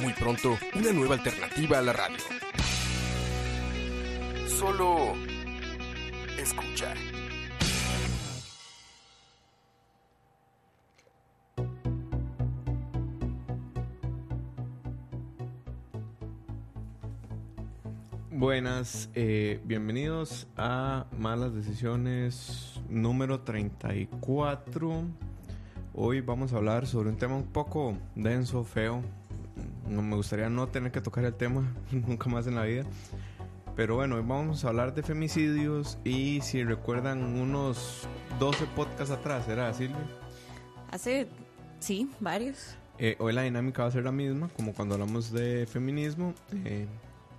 Muy pronto, una nueva alternativa a la radio. Solo escucha. Buenas, eh, bienvenidos a Malas Decisiones número 34. Hoy vamos a hablar sobre un tema un poco denso, feo. No me gustaría no tener que tocar el tema nunca más en la vida. Pero bueno, hoy vamos a hablar de femicidios y si recuerdan unos 12 podcasts atrás, ¿era Silvia? Hace, sí, varios. Eh, hoy la dinámica va a ser la misma, como cuando hablamos de feminismo. Eh,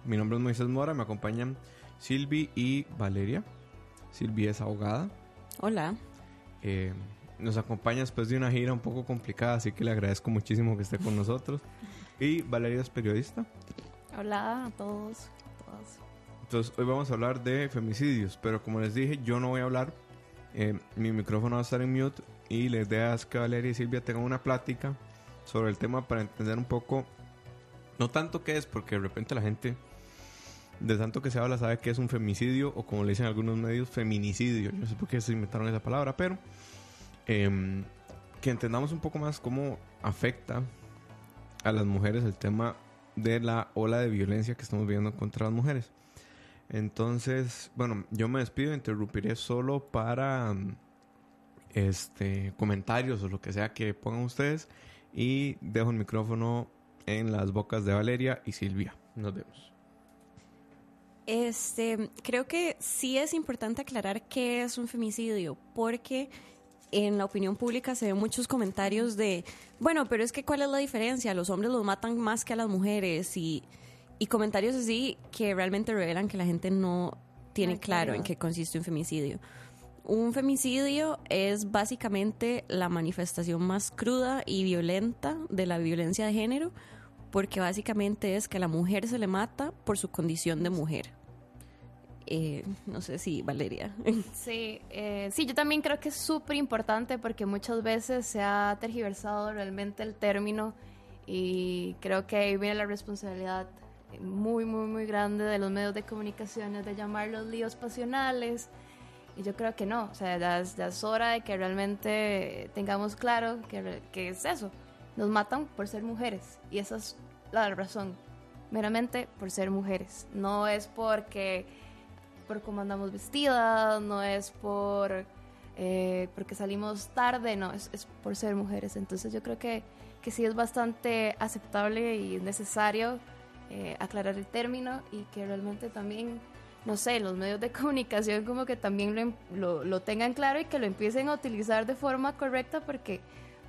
mi nombre es Moisés Mora, me acompañan Silvi y Valeria. Silvi es abogada. Hola. Eh, nos acompaña después de una gira un poco complicada, así que le agradezco muchísimo que esté con nosotros. Y Valeria es periodista. Hola a todos. Todas. Entonces, hoy vamos a hablar de femicidios, pero como les dije, yo no voy a hablar. Eh, mi micrófono va a estar en mute y la idea es que Valeria y Silvia tengan una plática sobre el tema para entender un poco, no tanto qué es, porque de repente la gente de tanto que se habla sabe que es un femicidio o como le dicen algunos medios, feminicidio. Yo no sé por qué se inventaron esa palabra, pero eh, que entendamos un poco más cómo afecta a las mujeres el tema de la ola de violencia que estamos viendo contra las mujeres. Entonces, bueno, yo me despido, interrumpiré solo para este comentarios o lo que sea que pongan ustedes y dejo el micrófono en las bocas de Valeria y Silvia. Nos vemos. Este, creo que sí es importante aclarar qué es un femicidio, porque en la opinión pública se ven muchos comentarios de, bueno, pero es que cuál es la diferencia, los hombres los matan más que a las mujeres y, y comentarios así que realmente revelan que la gente no tiene claro. en qué consiste un femicidio. Un femicidio es básicamente la manifestación más cruda y violenta de la violencia de género, porque básicamente es que a la mujer se le mata por su condición de mujer. Eh, no sé si Valeria. Sí, eh, sí, yo también creo que es súper importante porque muchas veces se ha tergiversado realmente el término y creo que ahí viene la responsabilidad muy, muy, muy grande de los medios de comunicaciones de llamarlos líos pasionales. Y yo creo que no, o sea, ya es, hora de que realmente tengamos claro que, que es eso. Nos matan por ser mujeres y esa es la razón, meramente por ser mujeres. No es porque por cómo andamos vestidas, no es por eh, porque salimos tarde, no, es, es por ser mujeres. Entonces yo creo que, que sí es bastante aceptable y necesario eh, aclarar el término y que realmente también, no sé, los medios de comunicación como que también lo, em- lo, lo tengan claro y que lo empiecen a utilizar de forma correcta porque,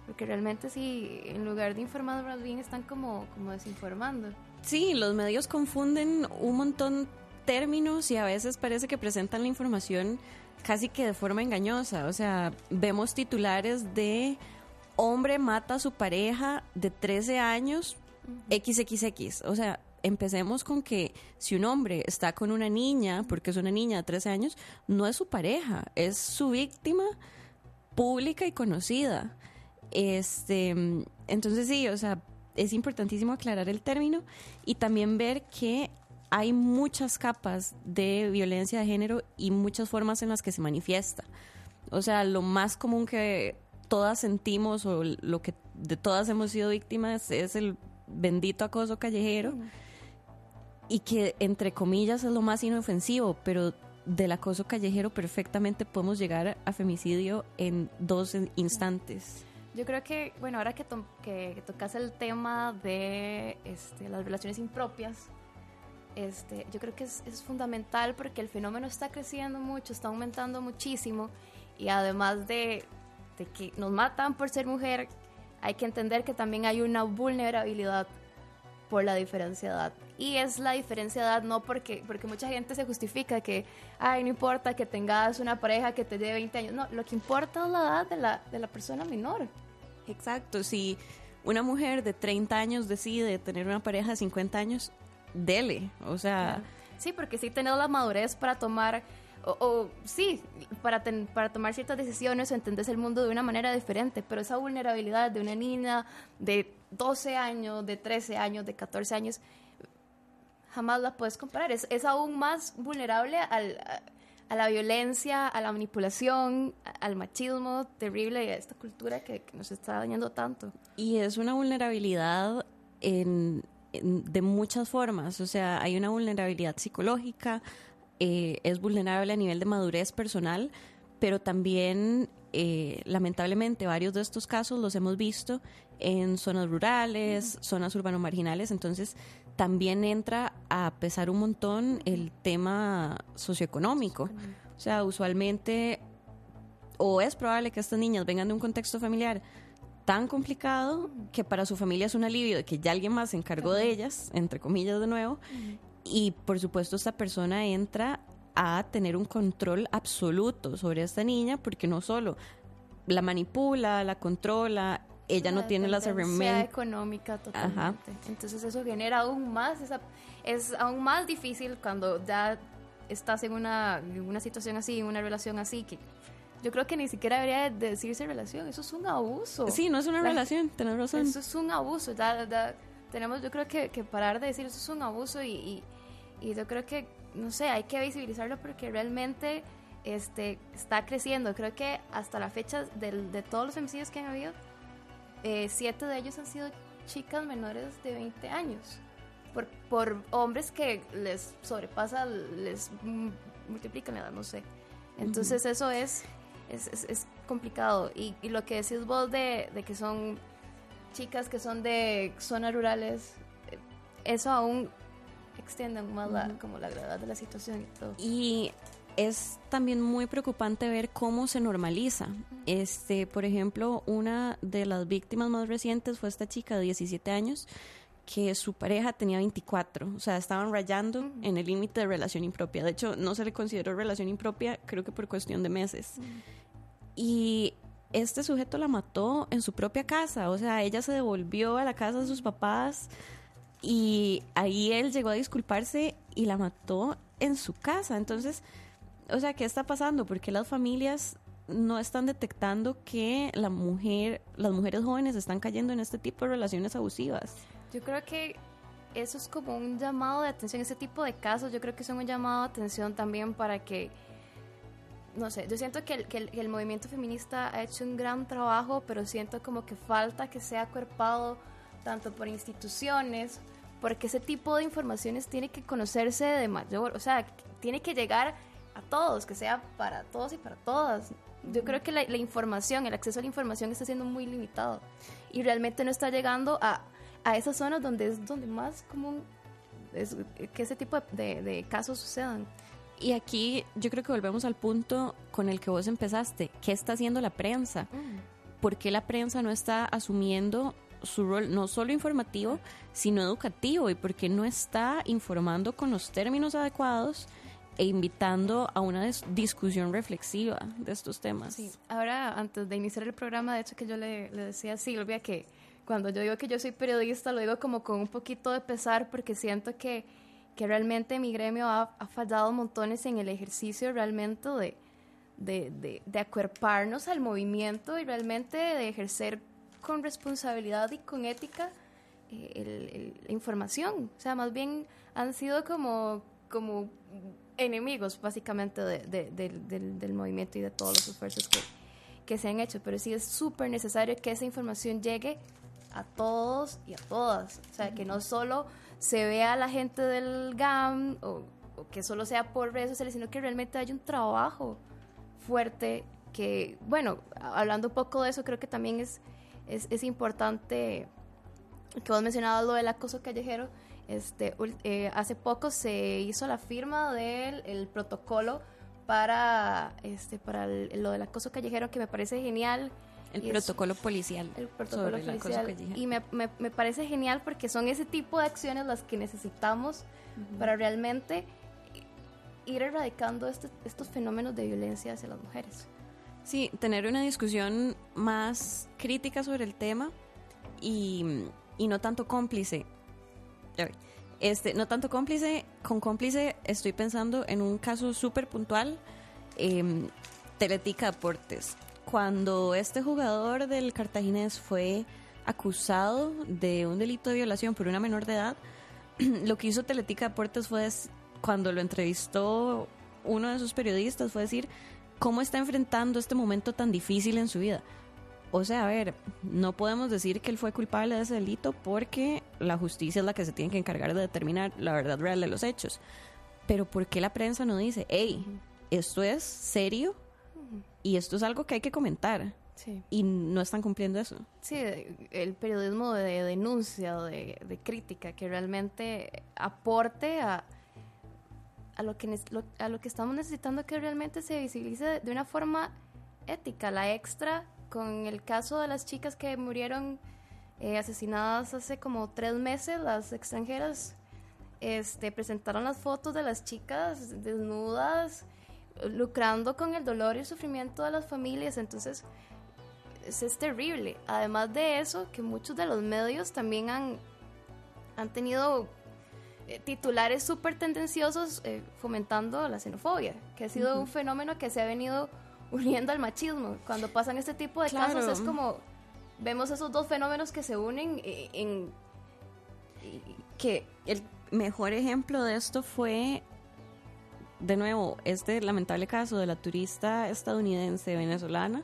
porque realmente sí, en lugar de informar más bien están como, como desinformando. Sí, los medios confunden un montón términos y a veces parece que presentan la información casi que de forma engañosa. O sea, vemos titulares de hombre mata a su pareja de 13 años XXX. O sea, empecemos con que si un hombre está con una niña, porque es una niña de 13 años, no es su pareja, es su víctima pública y conocida. Este, entonces sí, o sea, es importantísimo aclarar el término y también ver que hay muchas capas de violencia de género y muchas formas en las que se manifiesta. O sea, lo más común que todas sentimos o lo que de todas hemos sido víctimas es el bendito acoso callejero y que entre comillas es lo más inofensivo, pero del acoso callejero perfectamente podemos llegar a femicidio en dos instantes. Yo creo que, bueno, ahora que, to que, que tocas el tema de este, las relaciones impropias, este, yo creo que es, es, fundamental porque el fenómeno está creciendo mucho, está aumentando muchísimo y además de, de que nos matan por ser mujer, hay que entender que también hay una vulnerabilidad por la diferencia de edad. Y es la diferencia de edad no porque, porque mucha gente se justifica que, ay, no importa que tengas una pareja que te dé 20 años. No, lo que importa es la edad de la, de la persona menor. Exacto, si una mujer de 30 años decide tener una pareja de 50 años, dele, o sea... Sí, porque sí tener la madurez para tomar, o, sí, para, para tomar ciertas decisiones o entender el mundo de una manera diferente, pero esa vulnerabilidad de una niña de 12 años, de 13 años, de 14 años, jamás la puedes comparar. Es, es aún más vulnerable al, a, la violencia, a la manipulación, al machismo terrible y a esta cultura que, nos está dañando tanto. Y es una vulnerabilidad en, de muchas formas. O sea, hay una vulnerabilidad psicológica, eh, es vulnerable a nivel de madurez personal, pero también, eh, lamentablemente, varios de estos casos los hemos visto en zonas rurales, zonas urbano-marginales, entonces también entra a pesar un montón el tema socioeconómico. O sea, usualmente, o es probable que estas niñas vengan de un contexto familiar tan complicado que para su familia es un alivio de que ya alguien más se encargó de ellas, entre comillas de nuevo, y por supuesto esta persona entra a tener un control absoluto sobre esta niña porque no solo la manipula, la controla, ella no tiene las herramientas. económica totalmente. Entonces eso genera aún más, es aún más difícil cuando ya estás en una, una situación así, en una relación así, que yo creo que ni siquiera debería decirse relación, eso es un abuso. Sí, no es una relación, tenés razón. Eso es un abuso, tenemos yo creo que, que, parar de decir eso es un abuso y, y, yo creo que, no sé, hay que visibilizarlo porque realmente este, está creciendo. Creo que hasta la fecha de, de todos los homicidios que han habido, eh, siete de ellos han sido chicas menores de 20 años. Por, por hombres que les sobrepasa, les multiplican la edad, no sé. Entonces eso es es, es, complicado. Y, y, lo que decís vos de, de, que son chicas que son de zonas rurales, eh, eso aún extiende más la, como la gravedad de la situación y todo. Y es también muy preocupante ver cómo se normaliza. Este, por ejemplo, una de las víctimas más recientes fue esta chica de 17 años que su pareja tenía 24, o sea, estaban rayando en el límite de relación impropia. De hecho, no se le consideró relación impropia, creo que por cuestión de meses. Y este sujeto la mató en su propia casa, o sea, ella se devolvió a la casa de sus papás y ahí él llegó a disculparse y la mató en su casa. Entonces, o sea, ¿qué está pasando? Porque las familias no están detectando que la mujer, las mujeres jóvenes están cayendo en este tipo de relaciones abusivas. Yo creo que eso es como un llamado de atención, ese tipo de casos, yo creo que son un llamado de atención también para que no sé, yo siento que el, que, el, movimiento feminista ha hecho un gran trabajo, pero siento como que falta que sea acuerpado tanto por instituciones, porque ese tipo de informaciones tiene que conocerse de mayor, o sea, tiene que llegar a todos, que sea para todos y para todas. Yo creo que la, información, el acceso a la información está siendo muy limitado y realmente no está llegando a, a esas zonas donde es donde más común es que ese tipo de, de casos sucedan. Y aquí yo creo que volvemos al punto con el que vos empezaste. ¿Qué está haciendo la prensa? Mm. ¿Por qué la prensa no está asumiendo su rol no solo informativo, sino educativo? ¿Y por qué no está informando con los términos adecuados e invitando a una discusión reflexiva de estos temas? Sí. Ahora, antes de iniciar el programa, de hecho que yo le, le decía a Silvia que cuando yo digo que yo soy periodista, lo digo como con un poquito de pesar porque siento que que realmente mi gremio ha, fallado montones en el ejercicio realmente de, de, de, acuerparnos al movimiento y realmente de ejercer con responsabilidad y con ética eh, la información. O sea, más bien han sido como, como enemigos básicamente del, del, movimiento y de todos los esfuerzos que, que se han hecho. Pero sí es súper necesario que esa información llegue a todos y a todas. O sea, que no solo se vea a la gente del GAM o, que solo sea por redes sociales, sino que realmente hay un trabajo fuerte que, bueno, hablando un poco de eso, creo que también es, es, importante que vos mencionabas lo del acoso callejero. Este, eh, hace poco se hizo la firma del el protocolo para, este, para lo del acoso callejero, que me parece genial El protocolo policial. el protocolo sobre policial. Y me, me- me parece genial porque son ese tipo de acciones las que necesitamos para realmente ir erradicando este- estos fenómenos de violencia hacia las mujeres. Sí, tener una discusión más crítica sobre el tema y, y no tanto cómplice. Este, no tanto cómplice, con cómplice estoy pensando en un caso súper puntual, eh, Teletica Deportes. Cuando este jugador del Cartaginés fue acusado de un delito de violación por una menor de edad, lo que hizo Teletica Deportes fue, cuando lo entrevistó uno de sus periodistas, fue decir cómo está enfrentando este momento tan difícil en su vida. O sea, a ver, no podemos decir que él fue culpable de ese delito porque la justicia es la que se tiene que encargar de determinar la verdad real de los hechos. Pero ¿por qué la prensa no dice, hey, esto es serio y esto es algo que hay que comentar? Sí. Y no están cumpliendo eso. Sí, el periodismo de denuncia, o de, de crítica, que realmente aporte a, a, lo que, a lo que estamos necesitando que realmente se visibilice de, de una forma ética. La extra, con el caso de las chicas que murieron eh, asesinadas hace como tres meses, las extranjeras este, presentaron las fotos de las chicas desnudas, lucrando con el dolor y el sufrimiento de las familias. Entonces, es, es terrible. Además de eso, que muchos de los medios también han, han tenido eh, titulares súper tendenciosos eh, fomentando la xenofobia, que ha sido un fenómeno que se ha venido uniendo al machismo. Cuando pasan este tipo de Claro. casos es como vemos esos dos fenómenos que se unen en... que el mejor ejemplo de esto fue, de nuevo, este lamentable caso de la turista estadounidense venezolana,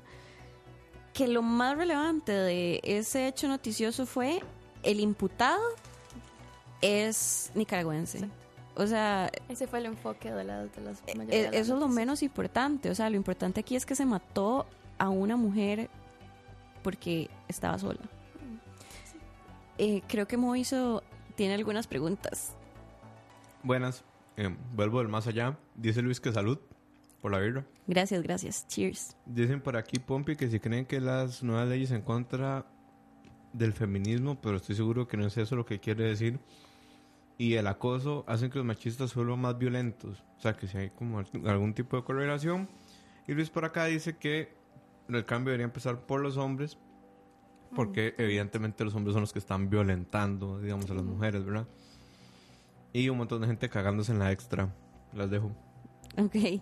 que lo más relevante de ese hecho noticioso fue el imputado es nicaragüense. O sea, Ese fue el enfoque de, la- de las eh, mayoría de las eso es lo menos importante. O sea, lo importante aquí es que se mató a una mujer porque estaba sola. Eh, creo que Moiso tiene algunas preguntas. Buenas. Eh, vuelvo del más allá. Dice Luis que salud por la birra. Gracias, gracias. Cheers. Dicen por aquí, Pompi, que si creen que las nuevas leyes en contra del feminismo, pero estoy seguro que no es eso lo que quiere decir, y el acoso hacen que los machistas vuelvan más violentos. O sea, que si hay como algún tipo de correlación. Y Luis por acá dice que el cambio debería empezar por los hombres, porque evidentemente los hombres son los que están violentando, digamos, a las mujeres, ¿verdad? Y un montón de gente cagándose en la extra. Las dejo. Ok.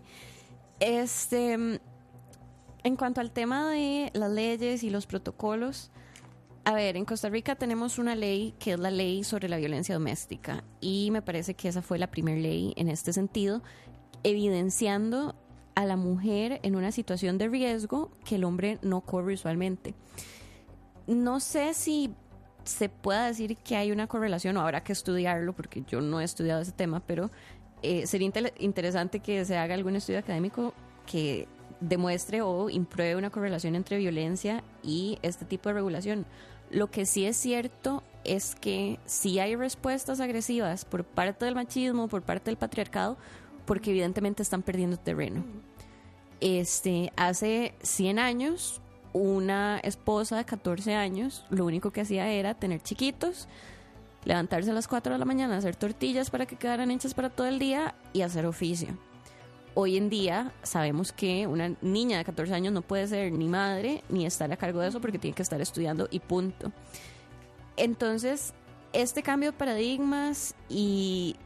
Este, en cuanto al tema de las leyes y los protocolos, a ver, en Costa Rica tenemos una ley que es la ley sobre la violencia doméstica y me parece que esa fue la primera ley en este sentido, evidenciando a la mujer en una situación de riesgo que el hombre no corre usualmente. No sé si se pueda decir que hay una correlación o habrá que estudiarlo porque yo no he estudiado ese tema, pero eh, sería intel- interesante que se haga algún estudio académico que demuestre o impruebe una correlación entre violencia y este tipo de regulación. Lo que sí es cierto es que sí hay respuestas agresivas por parte del machismo, por parte del patriarcado, porque evidentemente están perdiendo terreno. Este, hace 100 años, una esposa de 14 años, lo único que hacía era tener chiquitos, levantarse a las 4 de la mañana, hacer tortillas para que quedaran hechas para todo el día y hacer oficio. Hoy en día sabemos que una niña de 14 años no puede ser ni madre ni estar a cargo de eso porque tiene que estar estudiando y punto. Entonces, este cambio de paradigmas y,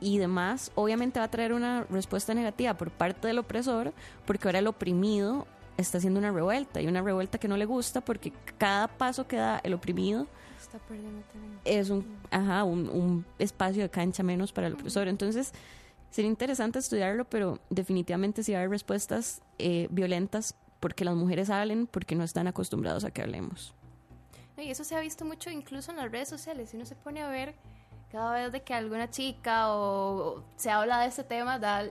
y demás obviamente va a traer una respuesta negativa por parte del opresor porque ahora el oprimido está haciendo una revuelta y una revuelta que no le gusta porque cada paso que da el oprimido Está perdiendo terreno. es un, ajá, un, un espacio de cancha menos para el opresor. Entonces, sería interesante estudiarlo, pero definitivamente sí va a haber respuestas eh, violentas porque las mujeres hablen, porque no están acostumbrados a que hablemos. Y eso se ha visto mucho incluso en las redes sociales. Si uno se pone a ver cada vez de que alguna chica o, o se habla de ese tema, da,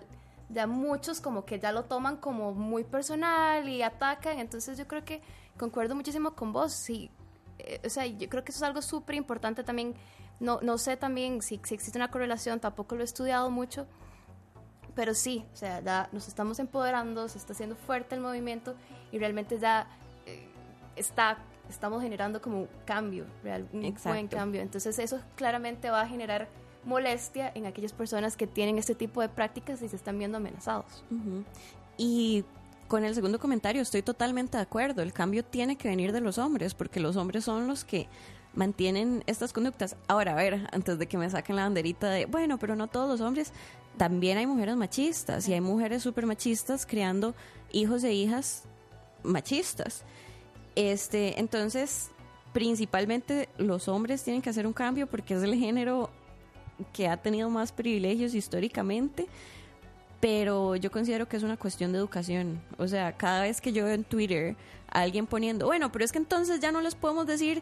ya muchos como que ya lo toman como muy personal y atacan. Entonces yo creo que concuerdo muchísimo con vos. Sí, eh, o sea, yo creo que eso es algo súper importante también. No, no sé también si, si existe una correlación, tampoco lo he estudiado mucho. Pero sí, o sea, ya nos estamos empoderando, se está haciendo fuerte el movimiento y realmente ya eh, está, estamos generando como cambio, real, un buen Exacto. cambio. Entonces eso claramente va a generar molestia en aquellas personas que tienen este tipo de prácticas y se están viendo amenazados. Ujú. Y con el segundo comentario estoy totalmente de acuerdo. El cambio tiene que venir de los hombres, porque los hombres son los que mantienen estas conductas. Ahora, a ver, antes de que me saquen la banderita de, bueno, pero no todos los hombres, también hay mujeres machistas y hay mujeres súper machistas creando hijos e hijas machistas. Este, entonces, principalmente los hombres tienen que hacer un cambio porque es el género que ha tenido más privilegios históricamente, pero yo considero que es una cuestión de educación. O sea, cada vez que yo veo en Twitter a alguien poniendo, bueno, pero es que entonces ya no les podemos decir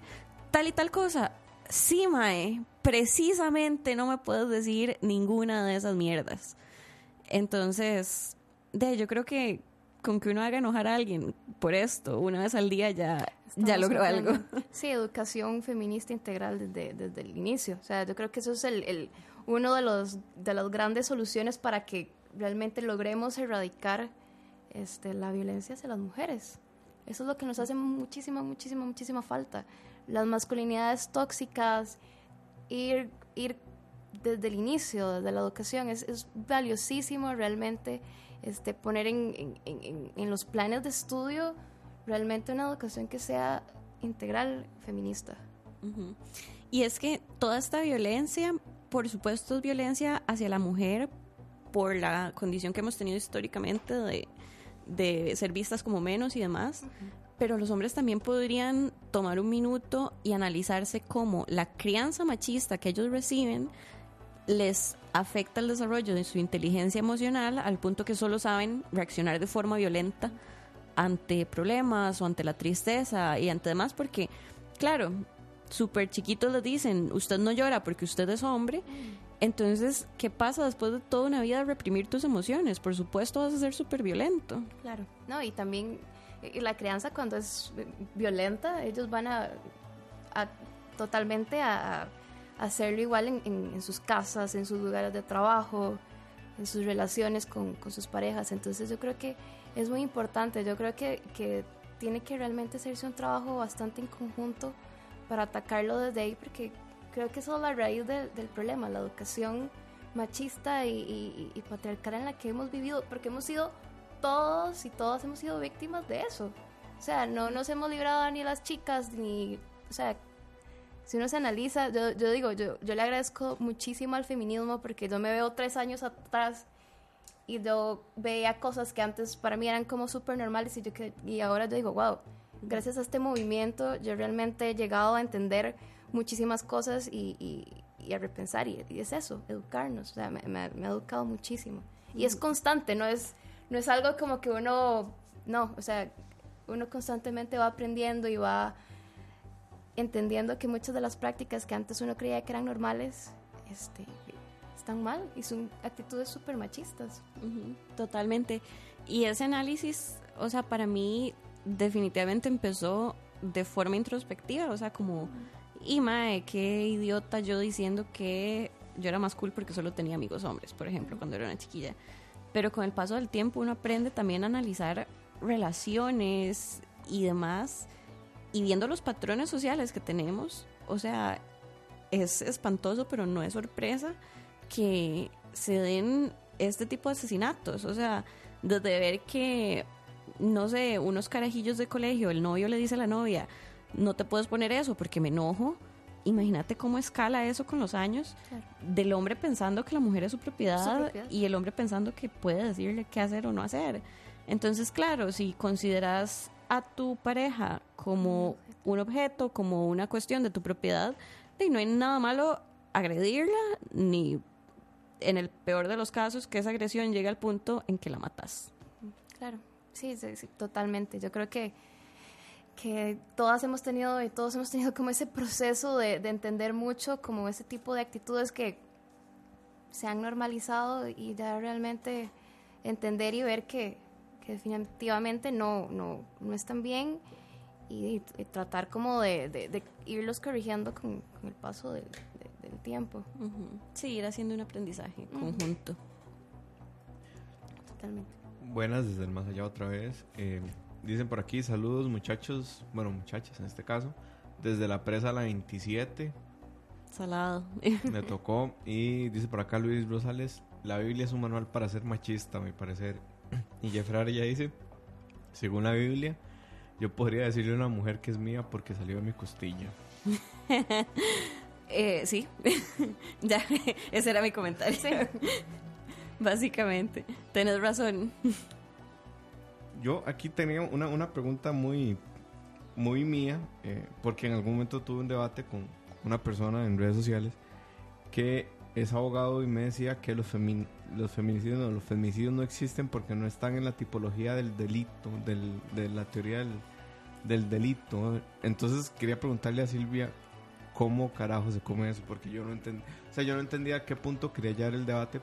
tal y tal cosa. Sí, Mae, precisamente no me puedes decir ninguna de esas mierdas. Entonces, de, yo creo que con que uno haga enojar a alguien por esto una vez al día ya, ya logró algo. Sí, educación feminista integral desde, desde el inicio. O sea, yo creo que eso es el, el- uno de los de las grandes soluciones para que realmente logremos erradicar este, la violencia hacia las mujeres. Eso es lo que nos hace muchísima, muchísima, muchísima falta. Las masculinidades tóxicas, ir, ir desde el inicio, desde la educación, es, valiosísimo realmente este, poner en, en- los planes de estudio realmente una educación que sea integral feminista. Y es que toda esta violencia, por supuesto, es violencia hacia la mujer por la condición que hemos tenido históricamente de, de ser vistas como menos y demás. Pero los hombres también podrían tomar un minuto y analizarse cómo la crianza machista que ellos reciben les afecta el desarrollo de su inteligencia emocional al punto que solo saben reaccionar de forma violenta ante problemas o ante la tristeza y ante demás porque, claro, súper chiquitos les dicen, usted no llora porque usted es hombre. Entonces, ¿qué pasa después de toda una vida de reprimir tus emociones? Por supuesto vas a ser súper violento. Claro. No, y también eh, la crianza cuando es eh, violenta, ellos van a, totalmente a, hacerlo igual en, sus casas, en sus lugares de trabajo, en sus relaciones con, con sus parejas. Entonces yo creo que es muy importante, yo creo que, que tiene que realmente hacerse un trabajo bastante en conjunto para atacarlo desde ahí, porque creo que esa es la raíz del- del problema, la educación machista y, y- y patriarcal en la que hemos vivido, porque hemos sido todos y todas hemos sido víctimas de eso. O sea, no nos hemos librado ni las chicas, ni, o sea, si uno se analiza, yo, yo digo, yo, yo le agradezco muchísimo al feminismo porque yo me veo tres años atrás y yo veía cosas que antes para mí eran como súper normales y, yo y ahora yo digo, wow, gracias a este movimiento yo realmente he llegado a entender muchísimas cosas y, y- y a repensar y, y es eso, educarnos, o sea, me, me- me ha educado muchísimo. Y es constante, no es, no es algo como que uno, no, o sea, uno constantemente va aprendiendo y va entendiendo que muchas de las prácticas que antes uno creía que eran normales, este, están mal y son actitudes súper machistas. Totalmente. Y ese análisis, o sea, para mí definitivamente empezó de forma introspectiva, o sea, como, y mae, qué idiota yo diciendo que yo era más cool porque solo tenía amigos hombres, por ejemplo, cuando era una chiquilla. Pero con el paso del tiempo uno aprende también a analizar relaciones y demás, y viendo los patrones sociales que tenemos, o sea, es espantoso, pero no es sorpresa que se den este tipo de asesinatos. O sea, desde ver que, no sé, unos carajillos de colegio, el novio le dice a la novia, no te puedes poner eso porque me enojo. Imagínate cómo escala eso con los años Claro. del hombre pensando que la mujer es su propiedad, Su propiedad. y el hombre pensando que puede decirle qué hacer o no hacer. Entonces, claro, si consideras a tu pareja como un objeto, como una cuestión de tu propiedad, y no hay nada malo agredirla, ni en el peor de los casos que esa agresión llegue al punto en que la matas. Claro, sí, sí, sí, totalmente. Yo creo que, que todas hemos tenido y todos hemos tenido como ese proceso de, de entender mucho como ese tipo de actitudes que se han normalizado y ya realmente entender y ver que, que definitivamente no, no, no están bien y, y tratar como de, de- de irlos corrigiendo con, con el paso del, de- del tiempo. Ujú. Sí, ir haciendo un aprendizaje conjunto. Totalmente. Buenas desde el más allá otra vez. Eh, dicen por aquí, saludos muchachos, bueno muchachas en este caso, desde la presa la 27, Salado. me tocó, y dice por acá Luis Rosales, la Biblia es un manual para ser machista, a mi parecer. Y Jeffrey ya dice, según la Biblia, yo podría decirle a una mujer que es mía porque salió de mi costilla. Eh, sí, ya, ese era mi comentario. Básicamente, tenés razón. Yo aquí tenía una, una pregunta muy, muy mía, eh, porque en algún momento tuve un debate con una persona en redes sociales que es abogado y me decía que los, femi- los feminicidios no, los femicidios no existen porque no están en la tipología del delito, del, de la teoría del, del delito. Entonces quería preguntarle a Silvia cómo carajo se come eso, porque yo no entendía, o sea, yo no entendía a qué punto quería llevar el debate,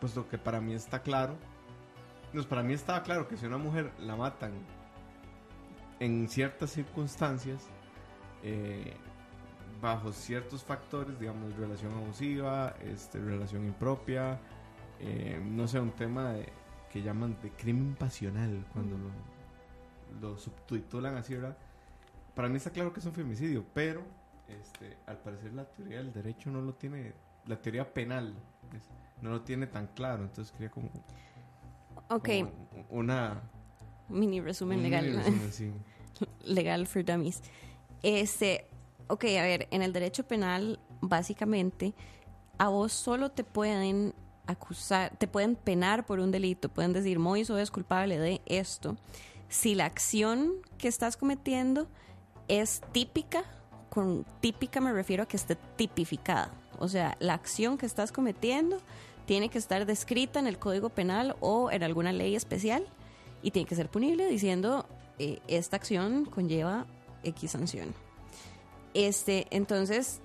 puesto que para mí está claro, pues para mí estaba claro que si una mujer la matan en ciertas circunstancias, eh, bajo ciertos factores, digamos, relación abusiva, este, relación impropia, eh, no sé, un tema de- que llaman de crimen pasional, cuando lo, lo subtitulan así, ¿verdad? Para mí está claro que es un femicidio, pero este, al parecer la teoría del derecho no lo tiene, la teoría penal es- no lo tiene tan claro, entonces quería como, Ok, una... mini resumen un legal. mini resumen, sí. legal for dummies. Este, ok, a ver, en el derecho penal, básicamente, a vos solo te pueden acusar, te pueden penar por un delito, pueden decir, Moiso es culpable de esto. Si la acción que estás cometiendo es típica, con típica me refiero a que esté tipificada. O sea, la acción que estás cometiendo tiene que estar descrita en el Código Penal o en alguna ley especial y tiene que ser punible diciendo eh, esta acción conlleva X sanción. Este, entonces,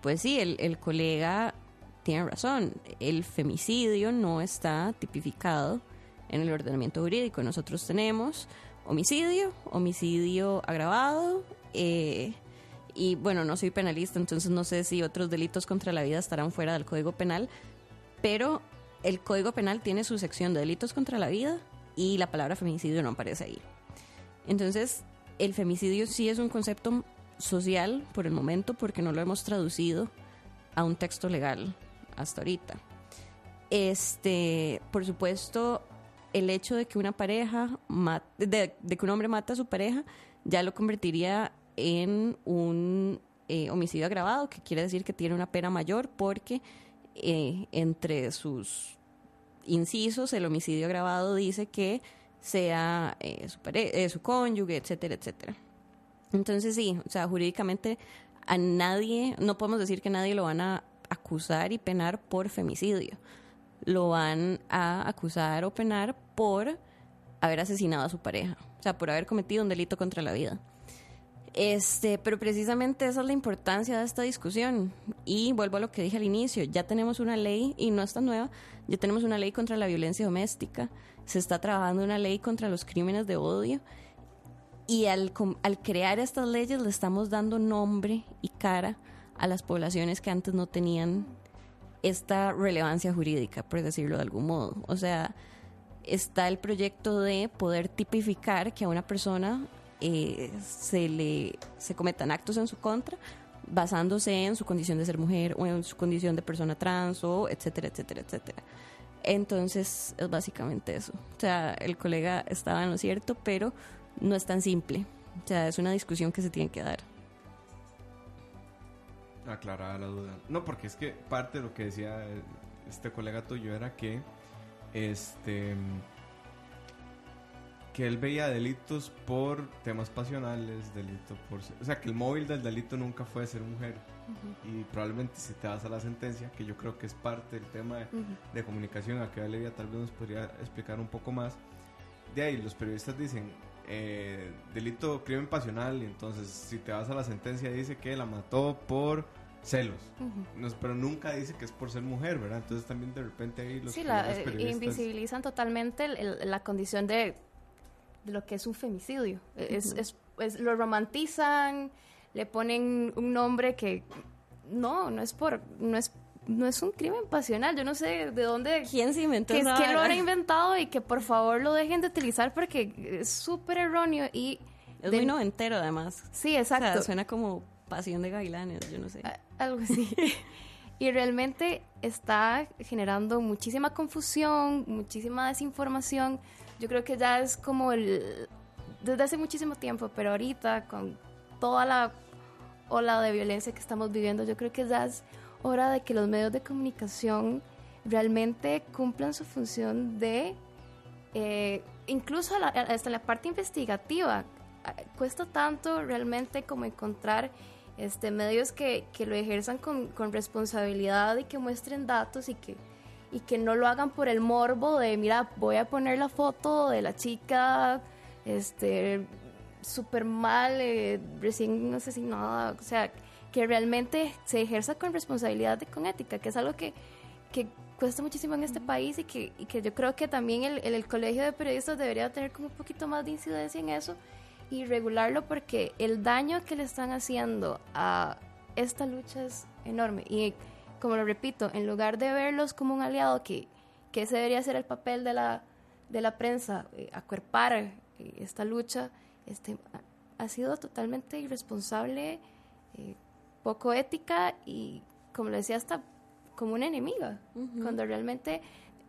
pues sí, el, colega tiene razón. El femicidio no está tipificado en el ordenamiento jurídico. Nosotros tenemos homicidio, homicidio agravado, eh, y bueno, no soy penalista, entonces no sé si otros delitos contra la vida estarán fuera del Código Penal, pero el Código Penal tiene su sección de delitos contra la vida y la palabra femicidio no aparece ahí. Entonces, el femicidio sí es un concepto social por el momento porque no lo hemos traducido a un texto legal hasta ahorita. Este, por supuesto, el hecho de que una pareja de que un hombre mata a su pareja ya lo convertiría en un eh, homicidio agravado, que quiere decir que tiene una pena mayor porque eh, entre sus incisos el homicidio agravado dice que sea eh, su, eh, su cónyuge, etcétera, etcétera. Entonces sí, o sea, jurídicamente a nadie, no podemos decir que nadie lo van a acusar y penar por femicidio. Lo van a acusar o penar por haber asesinado a su pareja, o sea, por haber cometido un delito contra la vida. Este, pero precisamente esa es la importancia de esta discusión. Y vuelvo a lo que dije al inicio, ya tenemos una ley, y no está nueva, ya tenemos una ley contra la violencia doméstica, se está trabajando una ley contra los crímenes de odio, y al, al crear estas leyes le estamos dando nombre y cara a las poblaciones que antes no tenían esta relevancia jurídica, por decirlo de algún modo. O sea, está el proyecto de poder tipificar que a una persona eh, se le se cometan actos en su contra basándose en su condición de ser mujer o en su condición de persona trans o etcétera, etcétera, etcétera. Entonces es básicamente eso. O sea, el colega estaba en lo cierto, pero no es tan simple. O sea, es una discusión que se tiene que dar. Aclarada la duda. No, porque es que parte de lo que decía este colega tuyo era que este que él veía delitos por temas pasionales, delito por o sea, que el móvil del delito nunca fue ser mujer. Y probablemente si te vas a la sentencia, que yo creo que es parte del tema de, de comunicación, a que Olivia tal vez nos podría explicar un poco más. De ahí los periodistas dicen eh, delito crimen pasional y entonces si te vas a la sentencia dice que la mató por celos, No, pero nunca dice que es por ser mujer, ¿verdad? Entonces también de repente ahí los sí, la, eh, invisibilizan totalmente el- el- la condición de, de lo que es un femicidio. Es, es- es- lo romantizan, le ponen un nombre que no, no es por, no es no es un crimen pasional. Yo no sé de dónde... ¿Quién se inventó que, ¿Quién lo habrá inventado? Y que por favor lo dejen de utilizar porque es súper erróneo y... Es de- muy noventero, además. Sí, O exacto. sea, suena como pasión de gavilanes, yo no sé. A- algo así. y realmente está generando muchísima confusión, muchísima desinformación. Yo creo que ya es como el... Desde hace muchísimo tiempo, pero ahorita con toda la ola de violencia que estamos viviendo, yo creo que ya es hora de que los medios de comunicación realmente cumplan su función de, eh, incluso hasta la parte investigativa. Cuesta tanto realmente como encontrar este, medios que, que lo ejerzan con, con responsabilidad y que muestren datos y que, y que no lo hagan por el morbo de, mira, voy a poner la foto de la chica este, súper mal, eh, recién asesinada, o sea, que realmente se ejerza con responsabilidad y con ética, que es algo que, que cuesta muchísimo en este país y que, y que yo creo que también el, el, el colegio de periodistas debería tener como un poquito más de incidencia en eso y regularlo porque el daño que le están haciendo a esta lucha es enorme. Y como lo repito, en lugar de verlos como un aliado, que, que ese debería ser el papel de la, de la prensa, eh, acuerpar eh, esta lucha, este, ha, sido totalmente irresponsable, eh, poco ética y, como le decía, hasta como una enemiga, cuando realmente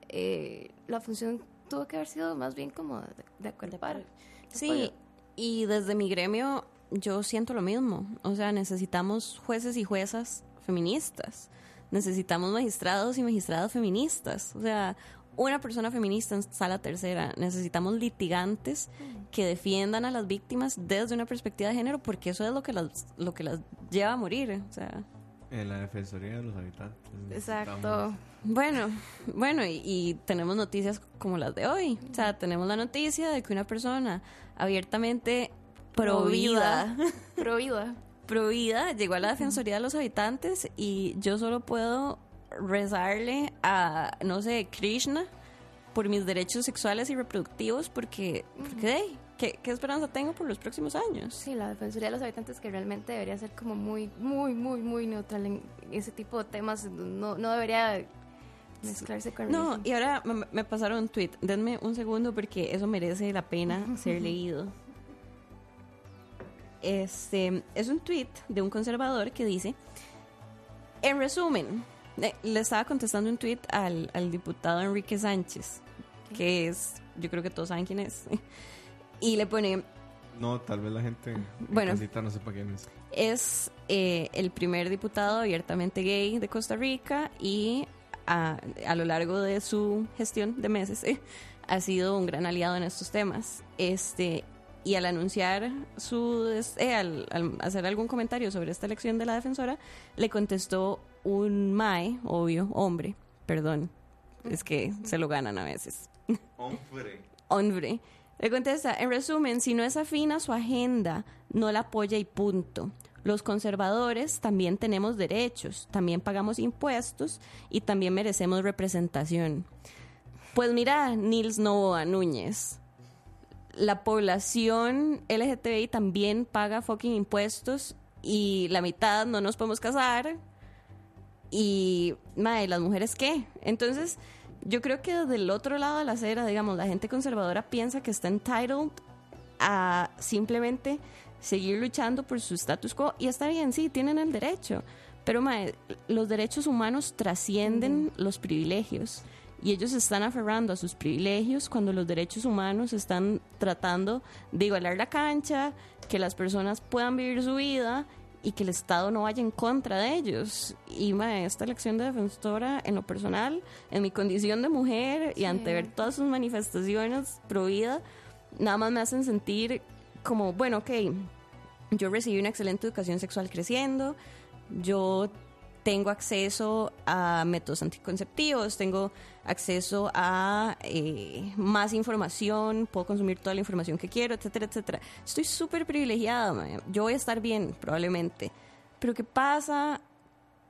eh, la función tuvo que haber sido más bien como de, de acuerpar. Sí, y desde mi gremio yo siento lo mismo. O sea, necesitamos jueces y juezas feministas. Necesitamos magistrados y magistradas feministas. O sea, una persona feminista en sala tercera. Necesitamos litigantes que defiendan a las víctimas desde una perspectiva de género, porque eso es lo que las, lo que las lleva a morir. O sea. En la Defensoría de los Habitantes. Exacto. Estamos- Bueno, bueno, y, y tenemos noticias como las de hoy. O sea, tenemos la noticia de que una persona abiertamente provida, Prohibida. llegó a la Defensoría de los Habitantes y yo solo puedo rezarle a, no sé, Krishna por mis derechos sexuales y reproductivos porque, porque hey, ¿qué, ¿qué esperanza tengo por los próximos años? Sí, la Defensoría de los Habitantes que realmente debería ser como muy, muy, muy, muy neutral en ese tipo de temas. No, no debería mezclarse con No, y ahora me pasaron un tweet. Denme un segundo porque eso merece la pena ser leído. Este es un tweet de un conservador que dice: En resumen, eh, le estaba contestando un tweet al, al diputado Enrique Sánchez, que es, yo creo que todos saben quién es. Y le pone: No, tal vez la gente en Bueno. casita no sepa quién es. es eh, el primer diputado abiertamente gay de Costa Rica y a, a lo largo de su gestión de meses eh, ha sido un gran aliado en estos temas. Este y al anunciar su eh, al, al hacer algún comentario sobre esta elección de la defensora le contestó un mae, obvio, hombre, perdón, es que se lo ganan a veces hombre. Le contesta, en resumen, si no es afín a su agenda, no la apoya y punto. Los conservadores también tenemos derechos, también pagamos impuestos y también merecemos representación. Pues mira, Nils Novoa Núñez, la población LGTBI también paga fucking impuestos y la mitad no nos podemos casar. Y, madre, ¿las mujeres qué? Entonces, yo creo que desde el otro lado de la acera, digamos, la gente conservadora piensa que está entitled a simplemente seguir luchando por su status quo. Y está bien, sí, tienen el derecho. Pero, mae, los derechos humanos trascienden los privilegios. Y ellos se están aferrando a sus privilegios cuando los derechos humanos están tratando de igualar la cancha, que las personas puedan vivir su vida y que el Estado no vaya en contra de ellos. Y esta elección de defensora, en lo personal, en mi condición de mujer y ante ver todas sus manifestaciones pro vida, nada más me hacen sentir como, bueno, ok, yo recibí una excelente educación sexual creciendo, yo tengo acceso a métodos anticonceptivos, tengo acceso a eh, más información, puedo consumir toda la información que quiero, etcétera, etcétera. Estoy súper privilegiada, yo voy a estar bien, probablemente. Pero ¿qué pasa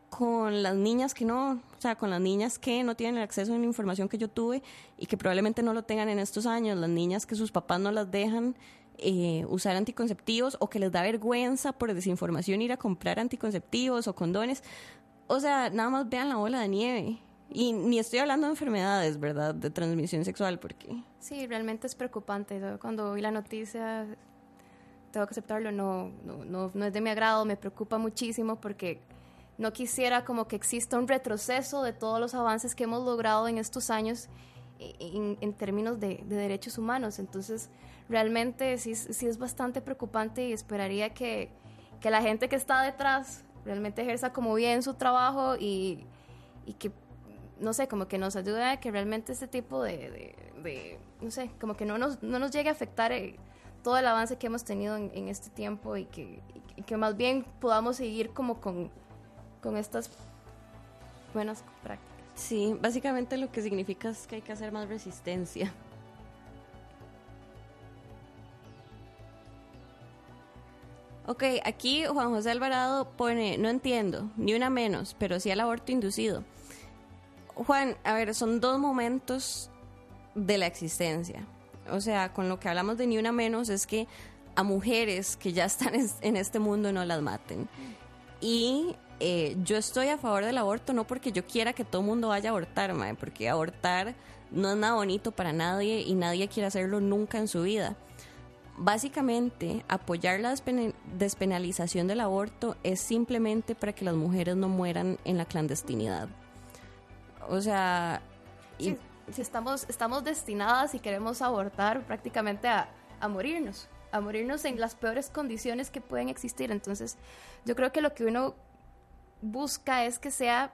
con las niñas que no, o sea, con las niñas que no tienen el acceso a la información que yo tuve y que probablemente no lo tengan en estos años, las niñas que sus papás no las dejan eh, usar anticonceptivos o que les da vergüenza por desinformación ir a comprar anticonceptivos o condones. O sea, nada más vean la bola de nieve. Y ni estoy hablando de enfermedades, ¿verdad? De transmisión sexual, porque... Sí, realmente es preocupante. Cuando vi la noticia, tengo que aceptarlo, no, no, no, no es de mi agrado, me preocupa muchísimo porque no quisiera como que exista un retroceso de todos los avances que hemos logrado en estos años en, en términos de, de, derechos humanos. Entonces, realmente sí, sí es bastante preocupante y esperaría que, que, la gente que está detrás realmente ejerza como bien su trabajo y, y que, no sé, como que nos ayude a que realmente este tipo de, no sé, como que no nos, no nos llegue a afectar eh, todo el avance que hemos tenido en, este tiempo y que, que más bien podamos seguir como con con estas buenas prácticas. Sí, básicamente lo que significa es que hay que hacer más resistencia. Ok, aquí Juan José Alvarado pone, no entiendo, ni una menos, pero sí al aborto inducido. Juan, a ver, son dos momentos de la existencia. O sea, con lo que hablamos de ni una menos es que a mujeres que ya están en este mundo no las maten. Y eh, yo estoy a favor del aborto no porque yo quiera que todo el mundo vaya a abortar, porque abortar no es nada bonito para nadie y nadie quiere hacerlo nunca en su vida. Básicamente, apoyar la despenalización del aborto es simplemente para que las mujeres no mueran en la clandestinidad. O sea... si estamos, estamos destinadas y queremos abortar prácticamente a, a morirnos, a morirnos en las peores condiciones que pueden existir. Entonces, yo creo que lo que uno busca es que sea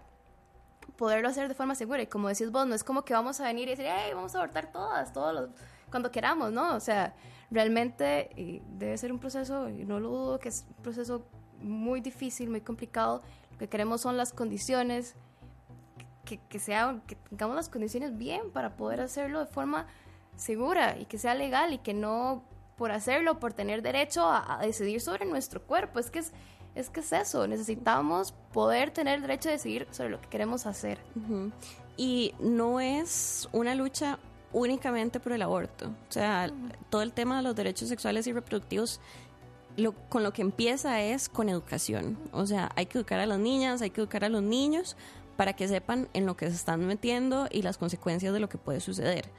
poderlo hacer de forma segura. Y como decís vos, no es como que vamos a venir y decir, hey, vamos a abortar todas, todos los, cuando queramos, ¿no? O sea, realmente debe ser un proceso, y no lo dudo, que es un proceso muy difícil, muy complicado. Lo que queremos son las condiciones, que, que, sea, que tengamos las condiciones bien para poder hacerlo de forma segura y que sea legal y que no por hacerlo, por tener derecho a, a decidir sobre nuestro cuerpo. Es que es es que es eso, necesitamos poder tener derecho de decidir sobre lo que queremos hacer. Y no es una lucha únicamente por el aborto. O sea, todo el tema de los derechos sexuales y reproductivos, lo, con lo que empieza es con educación. O sea, hay que educar a las niñas, hay que educar a los niños para que sepan en lo que se están metiendo y las consecuencias de lo que puede suceder.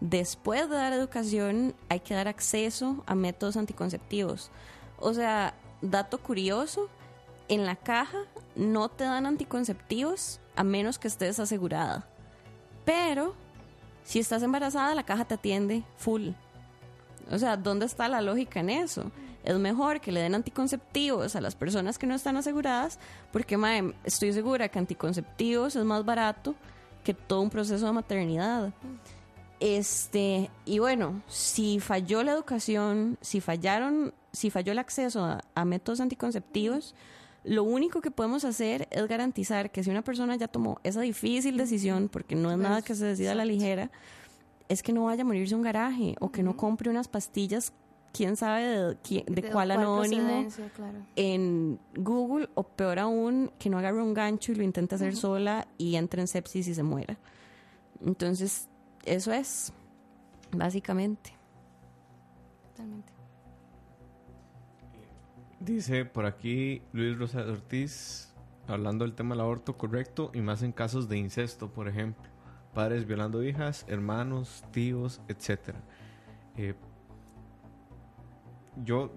Después de dar educación, hay que dar acceso a métodos anticonceptivos. O sea, dato curioso, en la caja no te dan anticonceptivos a menos que estés asegurada. Pero si estás embarazada, la caja te atiende full. O sea, ¿dónde está la lógica en eso? Es mejor que le den anticonceptivos a las personas que no están aseguradas, porque estoy segura que anticonceptivos es más barato que todo un proceso de maternidad. Este, y bueno, si falló la educación, si fallaron si falló el acceso a, métodos anticonceptivos, lo único que podemos hacer es garantizar que si una persona ya tomó esa difícil decisión, porque no es nada que se decida a la ligera, es que no vaya a morirse un garaje o que no compre unas pastillas, quién sabe de, de, cuál, anónimo, en Google, o peor aún, que no agarre un gancho y lo intente hacer sola y entre en sepsis y se muera. Entonces, eso es, básicamente. Totalmente. Dice por aquí Luis Rosa Ortiz, hablando del tema del aborto correcto y más en casos de incesto, por ejemplo. Padres violando hijas, hermanos, tíos, etc. Eh, yo,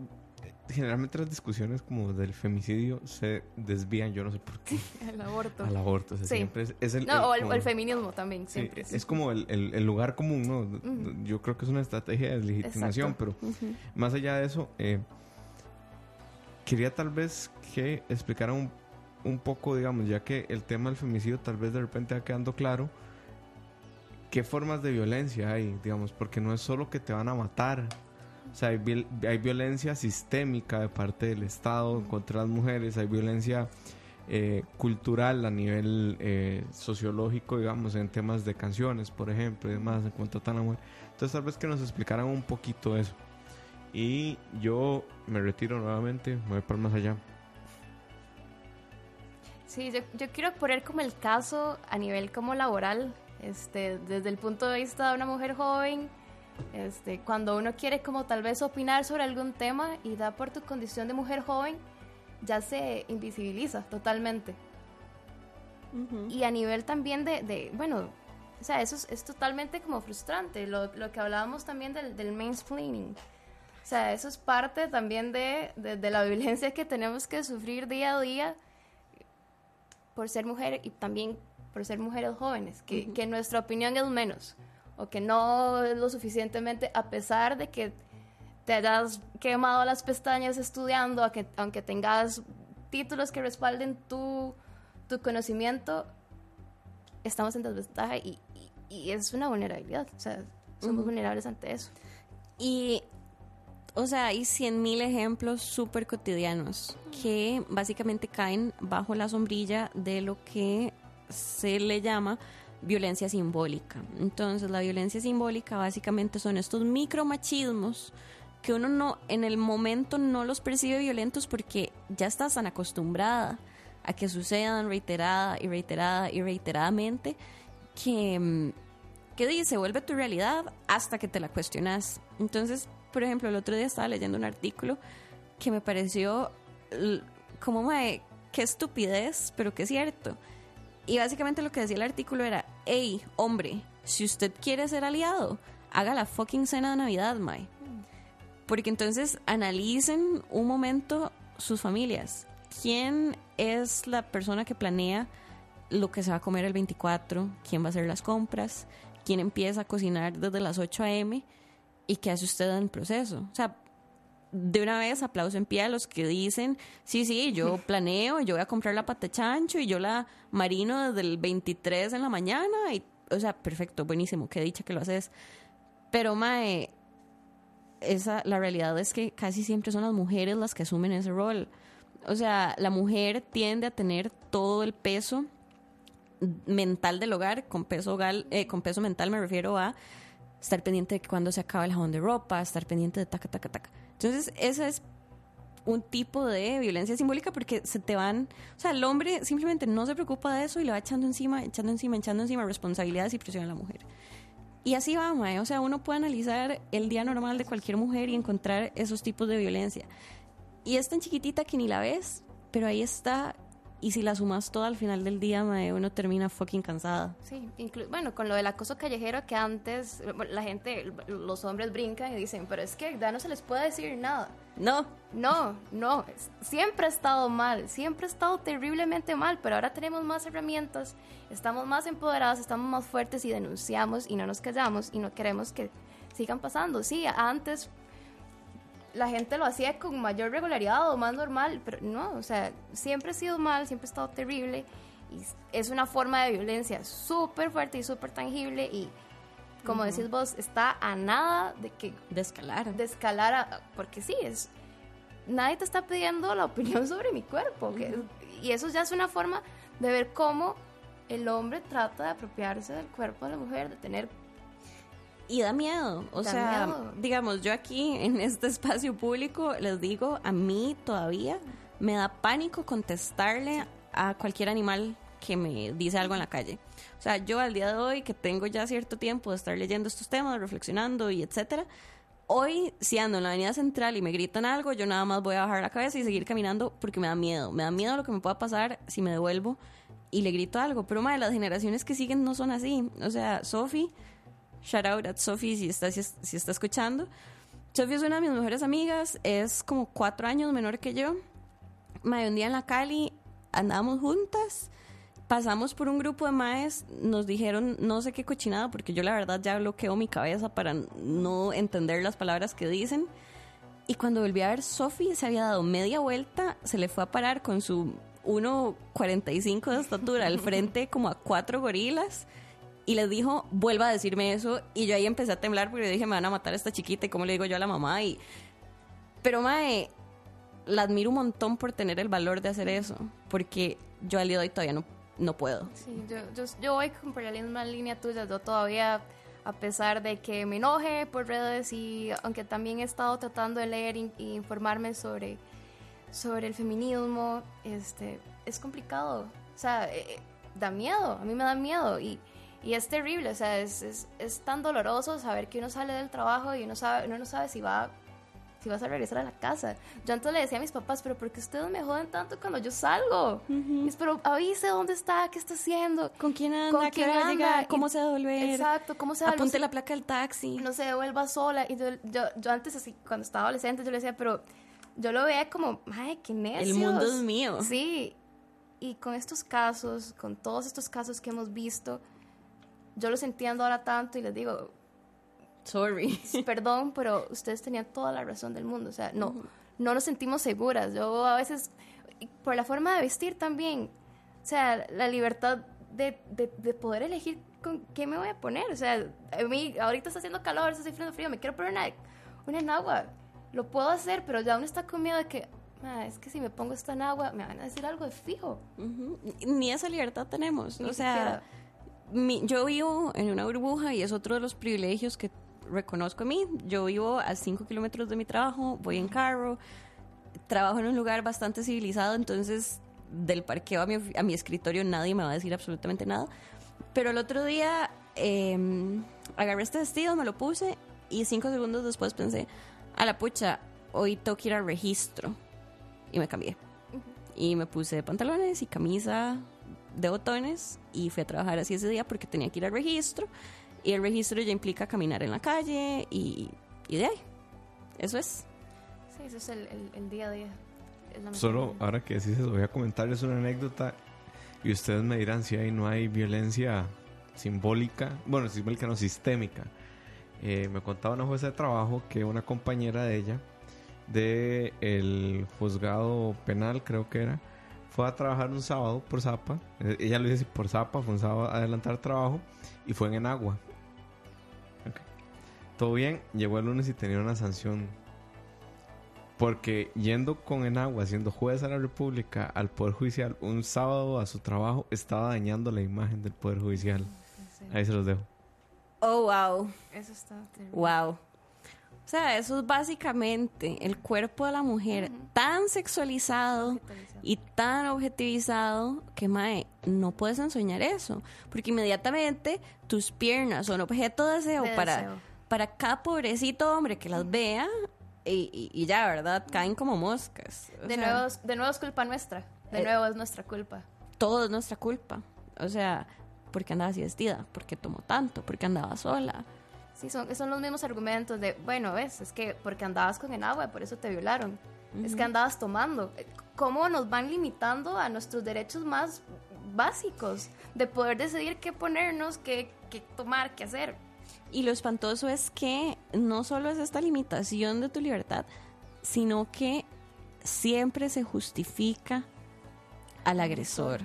generalmente las discusiones como del femicidio se desvían, yo no sé por qué. Al aborto. Al aborto, siempre es, el... No, o el, feminismo también, siempre. es como el, lugar común, ¿no? Yo creo que es una estrategia de legitimación, pero más allá de eso... Eh, quería tal vez que explicaran un, un, poco, digamos, ya que el tema del femicidio tal vez de repente va quedando claro, qué formas de violencia hay, digamos, porque no es solo que te van a matar, o sea, hay, hay violencia sistémica de parte del Estado contra las mujeres, hay violencia eh, cultural a nivel eh, sociológico, digamos, en temas de canciones, por ejemplo, y demás, en cuanto a la mujer. Entonces, tal vez que nos explicaran un poquito eso. Y yo me retiro nuevamente, me voy para más allá. Sí, yo, yo, quiero poner como el caso a nivel como laboral, este, desde el punto de vista de una mujer joven, este, cuando uno quiere como tal vez opinar sobre algún tema y da por tu condición de mujer joven, ya se invisibiliza totalmente. Y a nivel también de, de bueno, o sea, eso es, es totalmente como frustrante, lo, lo, que hablábamos también del, del mansplaining. O sea, eso es parte también de, de, de, la violencia que tenemos que sufrir día a día por ser mujer y también por ser mujeres jóvenes, que, uh -huh. que nuestra opinión es menos o que no es lo suficientemente, a pesar de que te hayas quemado las pestañas estudiando, aunque, aunque tengas títulos que respalden tu, tu conocimiento, estamos en desventaja y, y, y, es una vulnerabilidad. O sea, somos uh -huh. vulnerables ante eso. Y, o sea, hay 100 mil ejemplos súper cotidianos que básicamente caen bajo la sombrilla de lo que se le llama violencia simbólica. Entonces, la violencia simbólica básicamente son estos micromachismos que uno no en el momento no los percibe violentos porque ya estás tan acostumbrada a que sucedan reiterada y reiterada y reiteradamente que, que se vuelve tu realidad hasta que te la cuestionas. Entonces, por ejemplo, el otro día estaba leyendo un artículo que me pareció como, mae, qué estupidez, pero que es cierto. Y básicamente lo que decía el artículo era, hey, hombre, si usted quiere ser aliado, haga la fucking cena de Navidad, mae. Porque entonces analicen un momento sus familias. ¿Quién es la persona que planea lo que se va a comer el 24? ¿Quién va a hacer las compras? ¿Quién empieza a cocinar desde las 8 a.m.? ¿Y qué hace usted en el proceso? O sea, de una vez aplauso en pie a los que dicen, sí, sí, yo planeo, yo voy a comprar la pata chancho y yo la marino desde el 23 en la mañana. Y, o sea, perfecto, buenísimo, qué dicha que lo haces. Pero, mae, esa, la realidad es que casi siempre son las mujeres las que asumen ese rol. O sea, la mujer tiende a tener todo el peso mental del hogar, con peso, gal, eh, con peso mental me refiero a estar pendiente de que cuando se acaba el jabón de ropa, estar pendiente de taca, taca, taca. Entonces, ese es un tipo de violencia simbólica porque se te van, o sea, el hombre simplemente no se preocupa de eso y le va echando encima, echando encima, echando encima responsabilidades y presión a la mujer. Y así va, mae. O sea, uno puede analizar el día normal de cualquier mujer y encontrar esos tipos de violencia. Y es tan chiquitita que ni la ves, pero ahí está. Y si la sumas toda al final del día, mae, uno termina fucking cansada. Sí, bueno, con lo del acoso callejero que antes la gente, los hombres brincan y dicen, pero es que ya no se les puede decir nada. No. No, no. Siempre ha estado mal, siempre ha estado terriblemente mal, pero ahora tenemos más herramientas, estamos más empoderadas, estamos más fuertes y denunciamos y no nos callamos y no queremos que sigan pasando. Sí, antes la gente lo hacía con mayor regularidad o más normal, pero no, o sea, siempre ha sido mal, siempre ha estado terrible y es una forma de violencia súper fuerte y súper tangible y como uh -huh. decís vos, está a nada de que... De escalar. De escalar, a, porque sí, es... Nadie te está pidiendo la opinión sobre mi cuerpo. Uh -huh. que, y eso ya es una forma de ver cómo el hombre trata de apropiarse del cuerpo de la mujer, de tener... Y da miedo. O da sea, miedo. digamos, yo aquí en este espacio público les digo, a mí todavía me da pánico contestarle a cualquier animal que me dice algo en la calle. O sea, yo al día de hoy, que tengo ya cierto tiempo de estar leyendo estos temas, reflexionando y etcétera, hoy, si ando en la avenida central y me gritan algo, yo nada más voy a bajar la cabeza y seguir caminando porque me da miedo. Me da miedo lo que me pueda pasar si me devuelvo y le grito algo. Pero, madre, las generaciones que siguen no son así. O sea, Sophie, shout out a Sophie si está, si, está escuchando. Sophie es una de mis mejores amigas, es como cuatro años menor que yo. Madre, un día en la Cali andábamos juntas pasamos por un grupo de maes, nos dijeron no sé qué cochinada, porque yo la verdad ya bloqueo mi cabeza para no entender las palabras que dicen. Y cuando volví a ver, Sophie se había dado media vuelta, se le fue a parar con su 1,45 de estatura al frente como a cuatro gorilas y les dijo, vuelva a decirme eso. Y yo ahí empecé a temblar porque dije, me van a matar a esta chiquita y cómo le digo yo a la mamá. Y... Pero, mae, la admiro un montón por tener el valor de hacer eso, porque yo al día de hoy todavía no no puedo. Sí, yo, yo, yo voy por la misma línea tuya. Yo todavía, a pesar de que me enoje por redes y aunque también he estado tratando de leer e informarme sobre, sobre el feminismo, este, es complicado. O sea, eh, da miedo, a mí me da miedo y, y es terrible. O sea, es, es, es, tan doloroso saber que uno sale del trabajo y uno, sabe, uno no sabe si va si vas a regresar a la casa. Yo antes le decía a mis papás, pero ¿por qué ustedes me joden tanto cuando yo salgo? Y es, pero avise dónde está, qué está haciendo. ¿Con quién anda? ¿Con ¿A qué quién anda? llegar? Y- ¿Cómo se va a devolver? Exacto, ¿cómo se va Apunte la placa del taxi. no se devuelva sola. Y yo, yo, yo antes, así, cuando estaba adolescente, yo le decía, pero yo lo veía como, ay, qué necios. El mundo es mío. Sí. Y con estos casos, con todos estos casos que hemos visto, yo los entiendo ahora tanto y les digo, Sorry. perdón, pero ustedes tenían toda la razón del mundo. O sea, no, no nos sentimos seguras. Yo a veces, por la forma de vestir también, o sea, la libertad de, de, de poder elegir con qué me voy a poner. O sea, a mí ahorita está haciendo calor, está haciendo frío, me quiero poner una, una enagua. Lo puedo hacer, pero ya uno está con miedo de que, "Ah, es que si me pongo esta enagua, me van a decir algo de fijo. Ujú. Ni esa libertad tenemos. Ni o sea, mi- yo vivo en una burbuja y es otro de los privilegios que reconozco a mí. Yo vivo a 5 kilómetros de mi trabajo, voy en carro, trabajo en un lugar bastante civilizado, entonces del parqueo a mi, a mi escritorio nadie me va a decir absolutamente nada. Pero el otro día eh, agarré este vestido, me lo puse y cinco segundos después pensé, a la pucha, hoy tengo que ir al registro. Y me cambié. Y me puse pantalones y camisa de botones y fui a trabajar así ese día porque tenía que ir al registro. Y el registro ya implica caminar en la calle y, y de ahí. Eso es. Sí, eso es el, el- el día a día. Es la Solo ahora que decís eso, voy a comentarles una anécdota y ustedes me dirán si hay no hay violencia simbólica, bueno, simbólica no, sistémica. Eh, me contaba una jueza de trabajo que una compañera de ella, de el juzgado penal creo que era, fue a trabajar un sábado por Zapa. Eh, ella lo dice por Zapa, fue un sábado a adelantar trabajo y fue en Enagua. Todo bien, llegó el lunes y tenía una sanción porque yendo con Enagua, siendo juez de la República al Poder Judicial un sábado a su trabajo, estaba dañando la imagen del Poder Judicial. Sí. Ahí se los dejo. Oh, wow. Eso está terrible. Wow. O sea, eso es básicamente el cuerpo de la mujer tan sexualizado y tan objetivizado que, mae, no puedes enseñar eso. Porque inmediatamente tus piernas son objeto de deseo, De para, deseo. para cada pobrecito hombre que las vea y, y- ya, ¿verdad? Caen como moscas. O De sea, nuevo, es- de nuevo es culpa nuestra. De Eh, nuevo es nuestra culpa. todo es nuestra culpa. O sea, ¿por qué andaba así vestida? ¿Por qué tomó tanto? ¿Por qué andaba sola? Sí, son, son los mismos argumentos de, bueno, ves, es que porque andabas con el agua, por eso te violaron. Es que andabas tomando. ¿Cómo nos van limitando a nuestros derechos más básicos de poder decidir qué ponernos, qué, qué tomar, qué hacer? Y lo espantoso es que no solo es esta limitación de tu libertad, sino que siempre se justifica al agresor.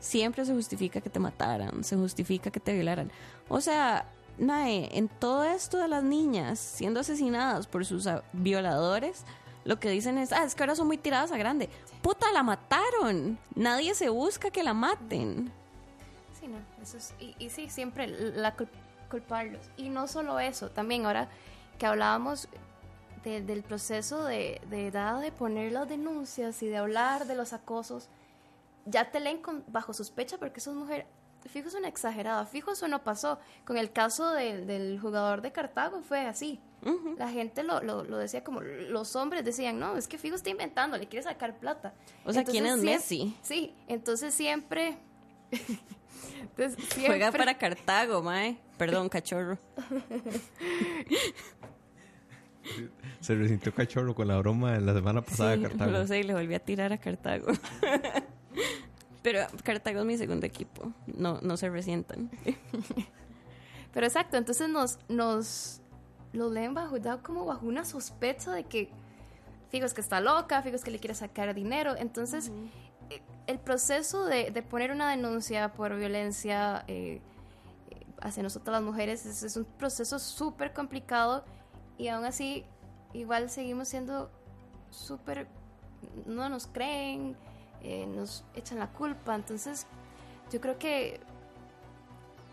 Siempre se justifica que te mataran, se justifica que te violaran. O sea, Mae, en todo esto de las niñas siendo asesinadas por sus violadores, lo que dicen es, ah, es que ahora son muy tiradas a grande. Puta, la mataron. Nadie se busca que la maten. Sí, no, eso es, y, sí, siempre la cul- culparlos. Y no solo eso, también ahora que hablábamos de- del proceso de, de edad de poner las denuncias y de hablar de los acosos, ya te leen bajo sospecha porque sos mujer. Fijo es una exagerada, fijo eso no pasó. Con el caso de- del jugador de Cartago fue así. La gente lo, lo, lo decía como, los hombres decían, no, es que Fijo está inventando, le quiere sacar plata. O sea, ¿quién es Messi? Sí, entonces siempre... entonces, Juega para Cartago, Mae. Perdón, cachorro. Se resintió cachorro con la broma de la semana pasada Sí, de Cartago. lo sé y le volví a tirar a Cartago. Pero Cartago es mi segundo equipo. No, no se resientan. Pero exacto, entonces nos, nos lo leen bajo, como bajo una sospecha de que Figo es que está loca, Figo es que le quiere sacar dinero. Entonces, eh, el proceso de, de poner una denuncia por violencia eh, hacia nosotras las mujeres es, es un proceso súper complicado y aún así igual seguimos siendo súper, no nos creen, eh, nos echan la culpa. Entonces, yo creo que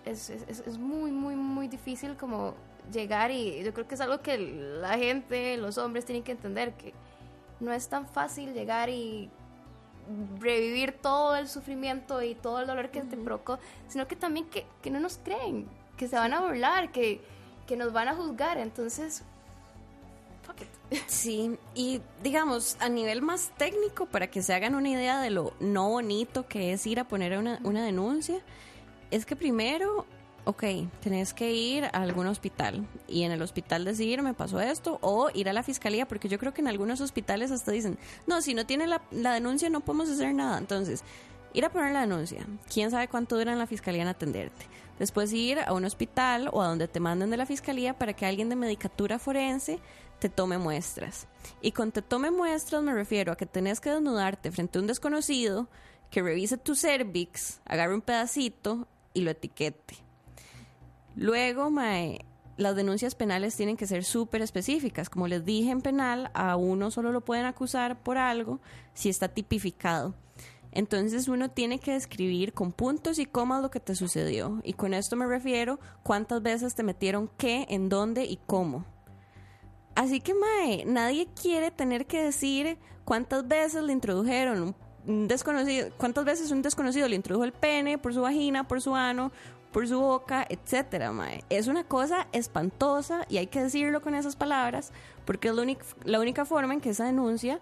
es, es- es- muy, muy, muy difícil como llegar y yo creo que es algo que la gente, los hombres tienen que entender, que no es tan fácil llegar y revivir todo el sufrimiento y todo el dolor que te provocó, sino que también que, que no nos creen, que se van a burlar, que, que nos van a juzgar. Entonces, Sí, y digamos, a nivel más técnico, para que se hagan una idea de lo no bonito que es ir a poner una, una denuncia, es que primero, ok, tenés que ir a algún hospital y en el hospital decir me pasó esto o ir a la fiscalía, porque yo creo que en algunos hospitales hasta dicen, no, si no tiene la, la denuncia no podemos hacer nada. Entonces, ir a poner la denuncia, quién sabe cuánto dura en la fiscalía en atenderte. Después ir a un hospital o a donde te manden de la fiscalía para que alguien de medicatura forense te tome muestras. Y con te tome muestras me refiero a que tenés que desnudarte frente a un desconocido que revise tu cervix, agarre un pedacito y lo etiquete. Luego, mae, las denuncias penales tienen que ser súper específicas. Como les dije en penal, a uno solo lo pueden acusar por algo si está tipificado. Entonces uno tiene que describir con puntos y comas lo que te sucedió. Y con esto me refiero cuántas veces te metieron qué, en dónde y cómo. Así que, Mae, nadie quiere tener que decir cuántas veces le introdujeron un- desconocido, cuántas veces un desconocido le introdujo el pene por su vagina, por su ano, por su boca, etcétera, Mae. Es una cosa espantosa y hay que decirlo con esas palabras porque es la única, la única forma en que esa denuncia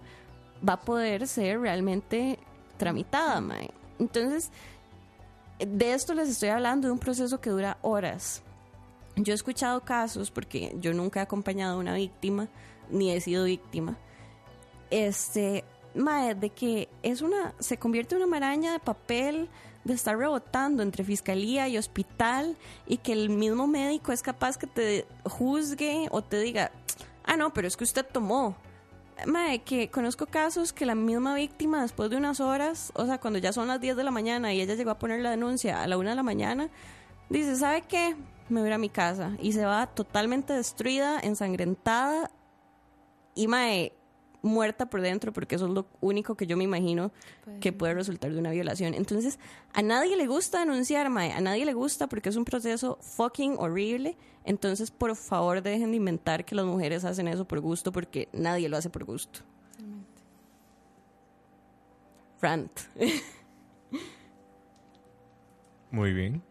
va a poder ser realmente tramitada, mae. Entonces, de esto les estoy hablando de un proceso que dura horas. Yo he escuchado casos, porque yo nunca he acompañado a una víctima, ni he sido víctima, este, mae, de que es una, se convierte en una maraña de papel de estar rebotando entre fiscalía y hospital y que el mismo médico es capaz que te juzgue o te diga, ah, no, pero es que usted tomó. Mae, que conozco casos que la misma víctima, después de unas horas, o sea, cuando ya son las 10 de la mañana y ella llegó a poner la denuncia a la 1 de la mañana, dice, ¿sabe qué? Me voy a ir a mi casa. Y se va totalmente destruida, ensangrentada y, mae, muerta por dentro, porque eso es lo único que yo me imagino Pues, que puede resultar de una violación. Entonces, a nadie le gusta denunciar, mae, a nadie le gusta porque es un proceso fucking horrible. Entonces, por favor, dejen de inventar que las mujeres hacen eso por gusto, porque nadie lo hace por gusto. Rant. Muy bien.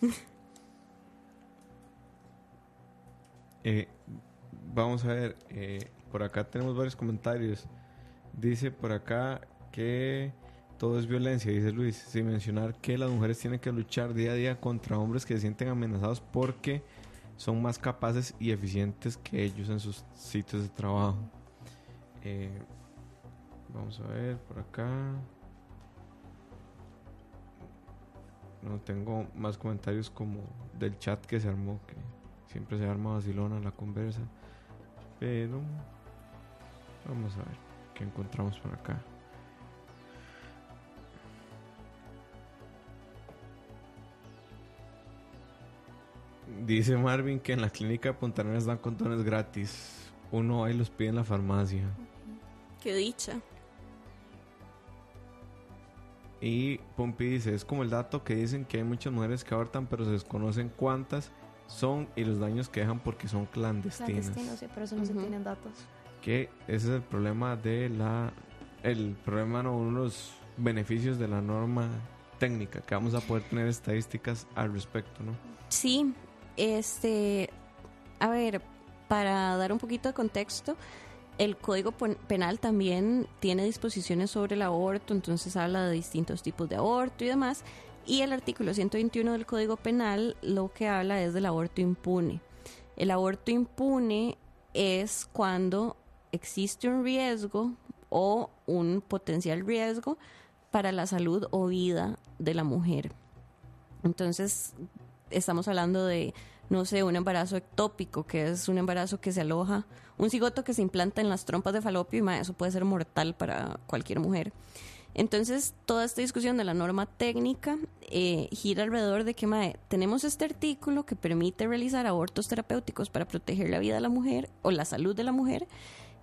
Eh, vamos a ver, eh, por acá tenemos varios comentarios. Dice por acá que todo es violencia, dice Luis, sin mencionar que las mujeres tienen que luchar día a día contra hombres que se sienten amenazados porque son más capaces y eficientes que ellos en sus sitios de trabajo. Eh, vamos a ver por acá. No tengo más comentarios como del chat que se armó, que siempre se arma vacilona la conversa. Pero vamos a ver qué encontramos por acá. Dice Marvin que en la clínica de Punta Arenas dan condones gratis. Uno ahí los pide en la farmacia. Qué dicha. Y Pompi dice, es como el dato que dicen que hay muchas mujeres que abortan, pero se desconocen cuántas son y los daños que dejan porque son clandestinas. Clandestino, sí, por eso no se Ujú. tienen datos. Que ese es el problema de la... El problema, no, uno de los beneficios de la norma técnica, que vamos a poder tener estadísticas al respecto, ¿no? Sí, este, a ver, para dar un poquito de contexto, el Código Penal también tiene disposiciones sobre el aborto, entonces habla de distintos tipos de aborto y demás. Y el artículo 121 del Código Penal lo que habla es del aborto impune. El aborto impune es cuando existe un riesgo o un potencial riesgo para la salud o vida de la mujer. Entonces, estamos hablando de, no sé, un embarazo ectópico, que es un embarazo que se aloja, un cigoto que se implanta en las trompas de falopio y eso puede ser mortal para cualquier mujer. Entonces, toda esta discusión de la norma técnica eh, gira alrededor de que mae, tenemos este artículo que permite realizar abortos terapéuticos para proteger la vida de la mujer o la salud de la mujer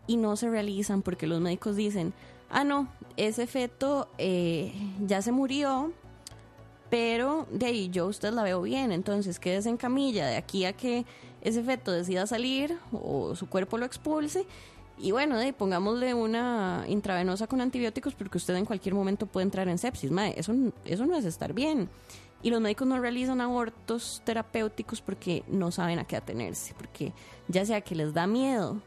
y no se realizan porque los médicos dicen, ah, no, ese feto eh, ya se murió, pero de ahí yo usted la veo bien, entonces quédese en camilla de aquí a que ese feto decida salir o su cuerpo lo expulse. Y bueno, de pongámosle una intravenosa con antibióticos porque usted en cualquier momento puede entrar en sepsis. Eso, eso no es estar bien. Y los médicos no realizan abortos terapéuticos porque no saben a qué atenerse, porque ya sea que les da miedo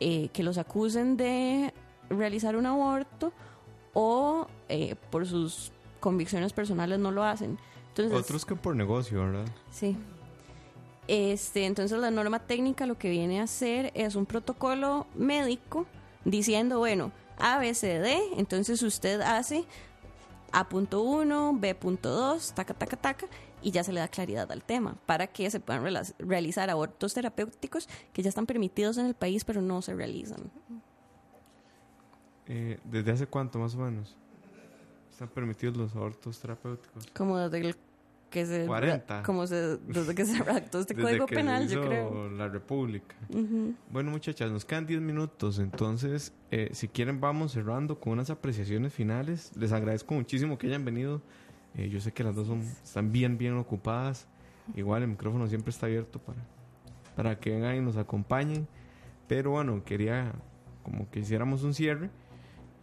eh, que los acusen de realizar un aborto o eh, por sus convicciones personales no lo hacen. Entonces, Otros que por negocio, ¿verdad? Sí. Este, entonces la norma técnica lo que viene a hacer es un protocolo médico diciendo, bueno, A, B, C, D, entonces usted hace A.1, B.2, taca, taca, taca, y ya se le da claridad al tema para que se puedan realizar abortos terapéuticos que ya están permitidos en el país pero no se realizan. Eh, ¿Desde hace cuánto más o menos? Están permitidos los abortos terapéuticos. Como desde el que se 40. como se, desde que se redactó este Desde código que penal, se yo hizo creo. la República. Ujú. Bueno, muchachas, nos quedan 10 minutos. Entonces, eh, si quieren, vamos cerrando con unas apreciaciones finales. Les agradezco muchísimo que hayan venido. Eh, yo sé que las dos son, están bien, bien ocupadas. Igual el micrófono siempre está abierto para, para que vengan y nos acompañen. Pero bueno, quería como que hiciéramos un cierre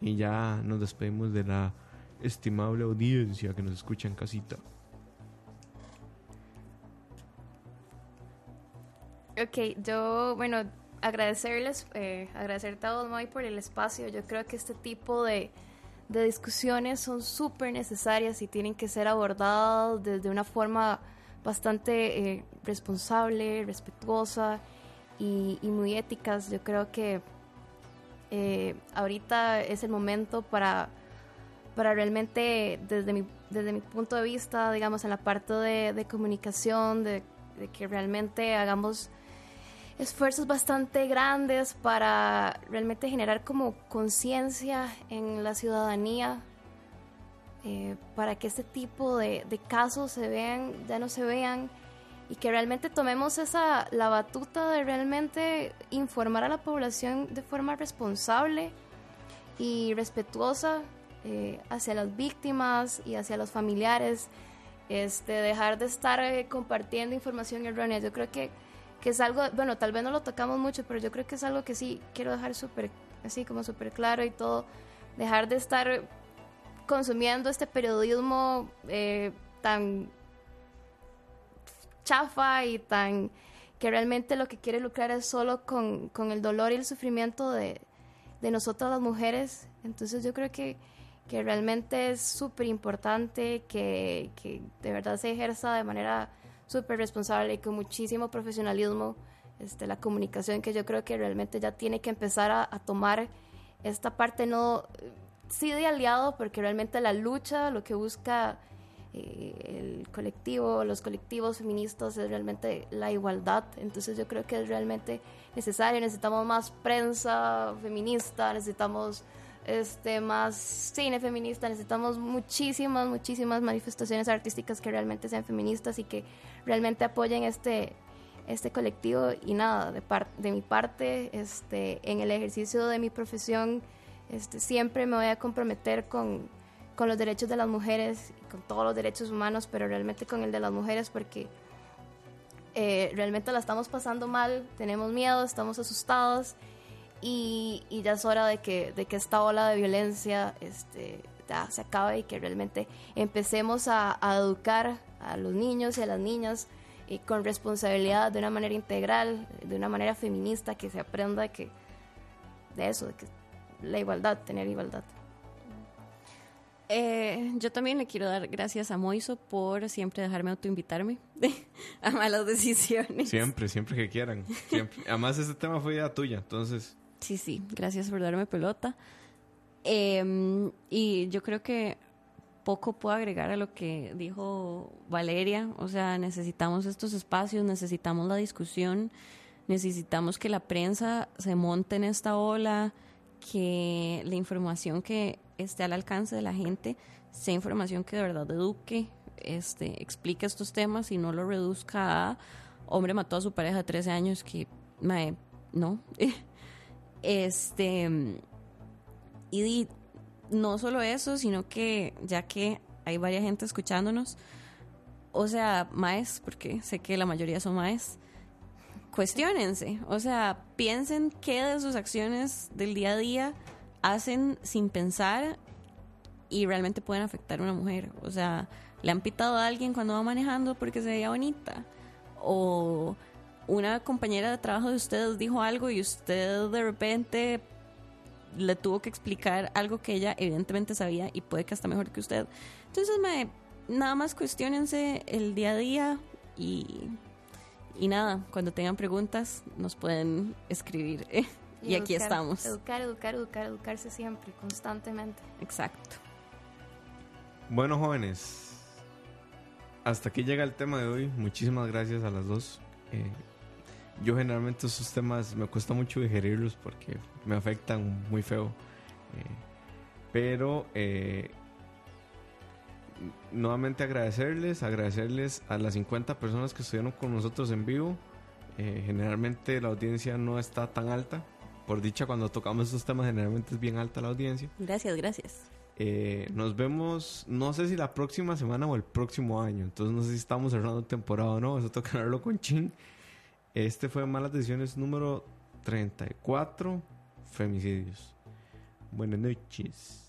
y ya nos despedimos de la estimable audiencia que nos escucha en casita. Ok, yo, bueno, agradecerles, eh, agradecerte a vos, May, por el espacio. Yo creo que este tipo de, de discusiones son súper necesarias y tienen que ser abordadas desde una forma bastante eh, responsable, respetuosa y, muy éticas. Yo creo que eh, ahorita es el momento para, para realmente, desde mi, desde mi punto de vista, digamos, en la parte de, comunicación, de que realmente hagamos esfuerzos bastante grandes para realmente generar como conciencia en la ciudadanía eh, para que este tipo de, de casos se vean, ya no se vean y que realmente tomemos esa la batuta de realmente informar a la población de forma responsable y respetuosa eh, hacia las víctimas y hacia los familiares este dejar de estar eh, compartiendo información errónea. Yo creo que que es algo, bueno, tal vez no lo tocamos mucho, pero yo creo que es algo que sí quiero dejar súper, así como súper claro y todo, dejar de estar consumiendo este periodismo eh, tan chafa y tan que realmente lo que quiere lucrar es solo con, con el dolor y el sufrimiento de, de nosotras las mujeres. Entonces yo creo que, que realmente es súper importante que, que de verdad se ejerza de manera súper responsable y con muchísimo profesionalismo este, la comunicación que yo creo que realmente ya tiene que empezar a, tomar esta parte no sí de aliado porque realmente la lucha lo que busca eh, el colectivo los colectivos feministas es realmente la igualdad. Entonces yo creo que es realmente necesario necesitamos más prensa feminista necesitamos este más cine feminista. Necesitamos muchísimas muchísimas manifestaciones artísticas que realmente sean feministas y que realmente apoyen este este colectivo. Y nada de par de mi parte este en el ejercicio de mi profesión este siempre me voy a comprometer con con los derechos de las mujeres con todos los derechos humanos pero realmente con el de las mujeres porque eh, realmente la estamos pasando mal. Tenemos miedo estamos asustados y, y, ya es hora de que, de que esta ola de violencia este, ya se acabe y que realmente empecemos a, a educar a los niños y a las niñas y con responsabilidad de una manera integral, de una manera feminista, que se aprenda que, de eso, de que la igualdad, tener igualdad. Eh, yo también le quiero dar gracias a Moiso por siempre dejarme autoinvitarme a malas decisiones. Siempre, siempre que quieran. Siempre. Además, este tema fue idea tuya, entonces... Sí, sí, gracias por darme pelota. Eh, y yo creo que poco puedo agregar a lo que dijo Valeria. O sea, necesitamos estos espacios, necesitamos la discusión, necesitamos que la prensa se monte en esta ola, que la información que esté al alcance de la gente sea información que de verdad eduque, este, explique estos temas y no lo reduzca a hombre mató a su pareja de 13 años que mae, no. Este, y no solo eso, sino que ya que hay varias gente escuchándonos, o sea, maes, porque sé que la mayoría son maes, cuestionense, o sea, piensen qué de sus acciones del día a día hacen sin pensar y realmente pueden afectar a una mujer. O sea, le han pitado a alguien cuando va manejando porque se veía bonita. O una compañera de trabajo de usted dijo algo y usted de repente le tuvo que explicar algo que ella evidentemente sabía y puede que hasta mejor que usted. Entonces, me, nada más cuestionense el día a día y, y nada, cuando tengan preguntas nos pueden escribir. ¿eh? Y, aquí educar, estamos. Educar, educar, educar, educarse siempre, constantemente. Exacto. Bueno, jóvenes, hasta aquí llega el tema de hoy. Muchísimas gracias a las dos. Eh, yo generalmente esos temas me cuesta mucho digerirlos porque me afectan muy feo. Eh, pero eh, nuevamente agradecerles, agradecerles a las 50 personas que estuvieron con nosotros en vivo. Eh, generalmente la audiencia no está tan alta. Por dicha, cuando tocamos estos temas, generalmente es bien alta la audiencia. Gracias, gracias. Eh, nos vemos, no sé si la próxima semana o el próximo año. Entonces, no sé si estamos cerrando temporada o no. Eso toca hablarlo con Chin. Este fue Malas Decisiones número 34, Femicidios. Buenas noches.